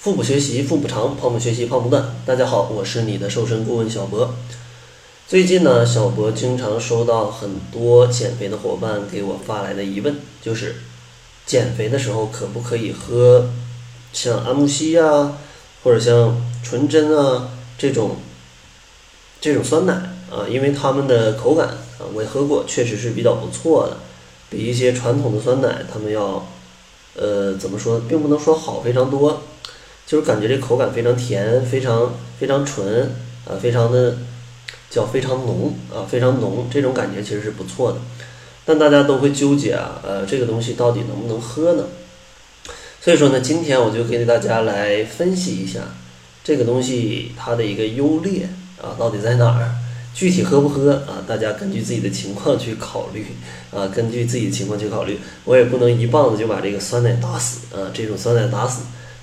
腹部学习腹部长，胖不学习胖不断。大家好，我是你的瘦身顾问小博。最近呢，小博经常收到很多减肥的伙伴给我发来的疑问，就是减肥的时候可不可以喝像安慕希呀，或者像纯甄啊这种这种酸奶啊？因为它们的口感啊，我也喝过，确实是比较不错的，比一些传统的酸奶它们要呃怎么说，并不能说好非常多。就是感觉这口感非常甜，非常非常纯，啊，非常的叫非常浓啊，非常浓，这种感觉其实是不错的。但大家都会纠结啊，呃，这个东西到底能不能喝呢？所以说呢，今天我就给大家来分析一下这个东西它的一个优劣啊，到底在哪儿？具体喝不喝啊？大家根据自己的情况去考虑啊，根据自己的情况去考虑。我也不能一棒子就把这个酸奶打死啊，这种酸奶打死。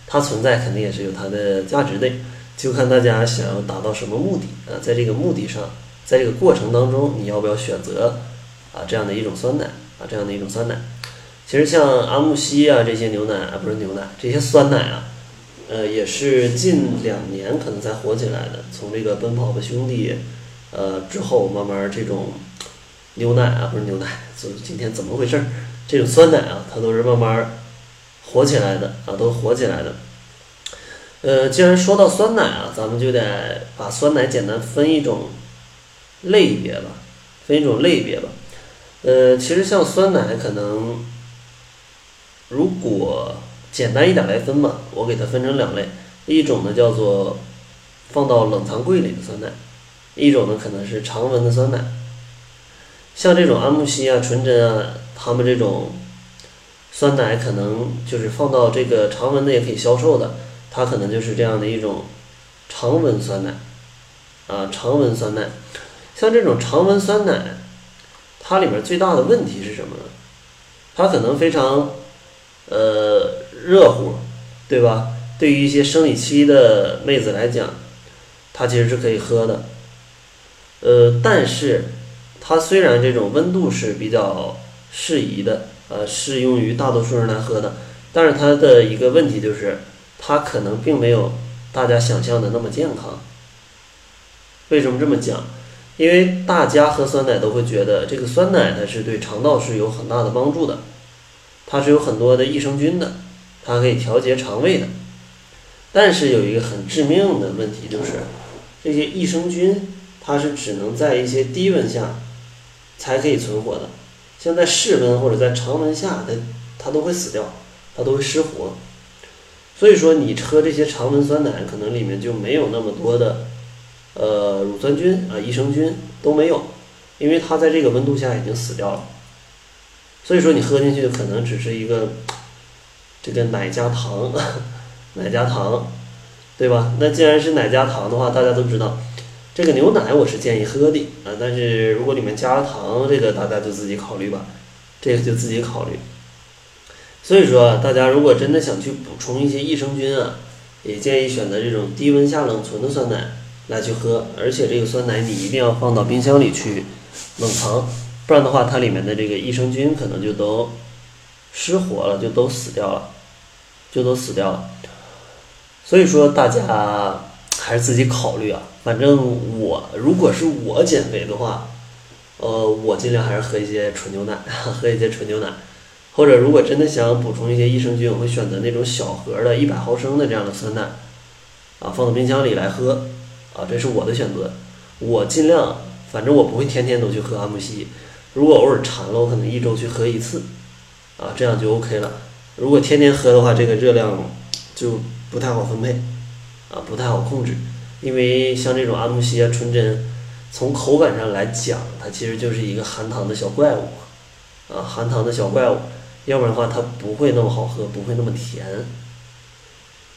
它存在肯定也是有它的价值的，就看大家想要达到什么目的啊，在这个目的上，在这个过程当中，你要不要选择啊这样的一种酸奶啊这样的一种酸奶？其实像阿慕希啊这些牛奶啊不是牛奶这些酸奶啊，呃也是近两年可能才火起来的，从这个奔跑吧兄弟呃之后，慢慢这种牛奶啊不是牛奶，就今天怎么回事？这种酸奶啊，它都是慢慢。火起来的啊，都火起来的。呃，既然说到酸奶啊，咱们就得把酸奶简单分一种类别吧，分一种类别吧。呃，其实像酸奶，可能如果简单一点来分吧，我给它分成两类，一种呢叫做放到冷藏柜里的酸奶，一种呢可能是常温的酸奶。像这种安慕希啊、纯甄啊，他们这种。酸奶可能就是放到这个常温的也可以销售的，它可能就是这样的一种常温酸奶啊，常温酸奶。像这种常温酸奶，它里面最大的问题是什么呢？它可能非常呃热乎，对吧？对于一些生理期的妹子来讲，它其实是可以喝的。呃，但是它虽然这种温度是比较适宜的。呃，适用于大多数人来喝的，但是它的一个问题就是，它可能并没有大家想象的那么健康。为什么这么讲？因为大家喝酸奶都会觉得这个酸奶呢是对肠道是有很大的帮助的，它是有很多的益生菌的，它可以调节肠胃的。但是有一个很致命的问题就是，这些益生菌它是只能在一些低温下才可以存活的。像在室温或者在常温下，它它都会死掉，它都会失活。所以说，你喝这些常温酸奶，可能里面就没有那么多的呃乳酸菌啊、益生菌都没有，因为它在这个温度下已经死掉了。所以说，你喝进去可能只是一个这个奶加糖，奶加糖，对吧？那既然是奶加糖的话，大家都知道。这个牛奶我是建议喝的啊，但是如果里面加了糖，这个大家就自己考虑吧，这个就自己考虑。所以说，大家如果真的想去补充一些益生菌啊，也建议选择这种低温下冷存的酸奶来去喝，而且这个酸奶你一定要放到冰箱里去冷藏，不然的话它里面的这个益生菌可能就都失活了，就都死掉了，就都死掉了。所以说大家。还是自己考虑啊，反正我如果是我减肥的话，呃，我尽量还是喝一些纯牛奶，喝一些纯牛奶，或者如果真的想补充一些益生菌，我会选择那种小盒的一百毫升的这样的酸奶，啊，放到冰箱里来喝，啊，这是我的选择。我尽量，反正我不会天天都去喝安慕希，如果偶尔馋了，我可能一周去喝一次，啊，这样就 OK 了。如果天天喝的话，这个热量就不太好分配。啊，不太好控制，因为像这种安慕希啊、纯甄，从口感上来讲，它其实就是一个含糖的小怪物，啊，含糖的小怪物，要不然的话它不会那么好喝，不会那么甜，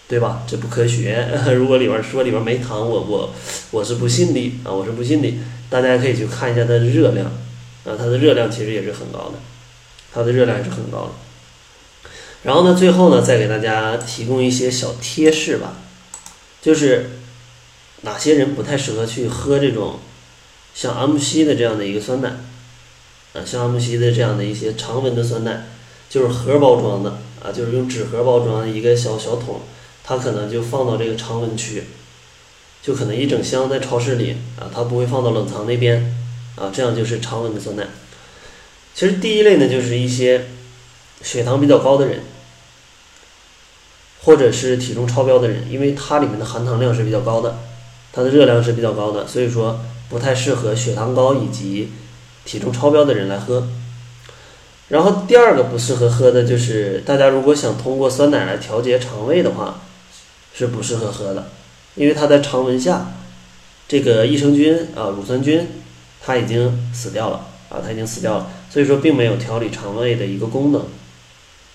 对吧？这不科学。如果里边说里边没糖，我我我是不信的啊，我是不信的。大家可以去看一下它的热量，啊，它的热量其实也是很高的，它的热量也是很高的。然后呢，最后呢，再给大家提供一些小贴士吧。就是哪些人不太适合去喝这种像阿慕希的这样的一个酸奶，啊，像阿慕希的这样的一些常温的酸奶，就是盒包装的啊，就是用纸盒包装的一个小小桶，它可能就放到这个常温区，就可能一整箱在超市里啊，它不会放到冷藏那边啊，这样就是常温的酸奶。其实第一类呢，就是一些血糖比较高的人，或者是体重超标的人，因为它里面的含糖量是比较高的，它的热量是比较高的，所以说不太适合血糖高以及体重超标的人来喝。然后第二个不适合喝的就是大家如果想通过酸奶来调节肠胃的话，是不适合喝的，因为它在常温下，这个益生菌啊乳酸菌它已经死掉了啊，它已经死掉了，所以说并没有调理肠胃的一个功能。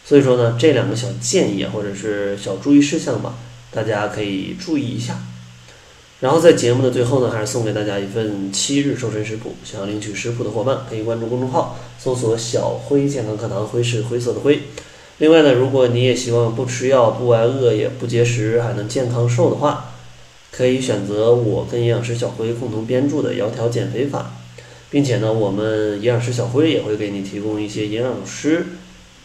所以说呢，这两个小建议或者是小注意事项吧，大家可以注意一下。然后在节目的最后呢，还是送给大家一份七日瘦身食谱。想要领取食谱的伙伴，可以关注公众号，搜索“小辉健康课堂”，辉是灰色的灰。另外呢，如果你也希望不吃药、不挨饿、也不节食，还能健康瘦的话，可以选择我跟营养师小辉共同编著的《窈窕减肥法》，并且呢，我们营养师小辉也会给你提供一些营养师。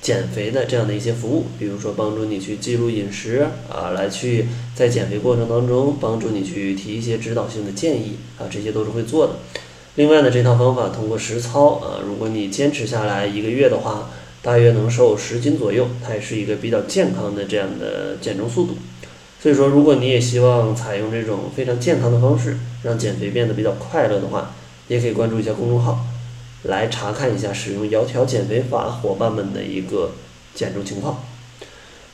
减肥的这样的一些服务，比如说帮助你去记录饮食啊，来去在减肥过程当中帮助你去提一些指导性的建议啊，这些都是会做的。另外呢，这套方法通过实操啊，如果你坚持下来一个月的话，大约能瘦十斤左右，它也是一个比较健康的这样的减重速度。所以说，如果你也希望采用这种非常健康的方式，让减肥变得比较快乐的话，也可以关注一下公众号。来查看一下使用窈窕减肥法伙伴们的一个减重情况。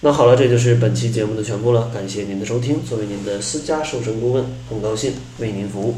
那好了，这就是本期节目的全部了，感谢您的收听。作为您的私家瘦身顾问，很高兴为您服务。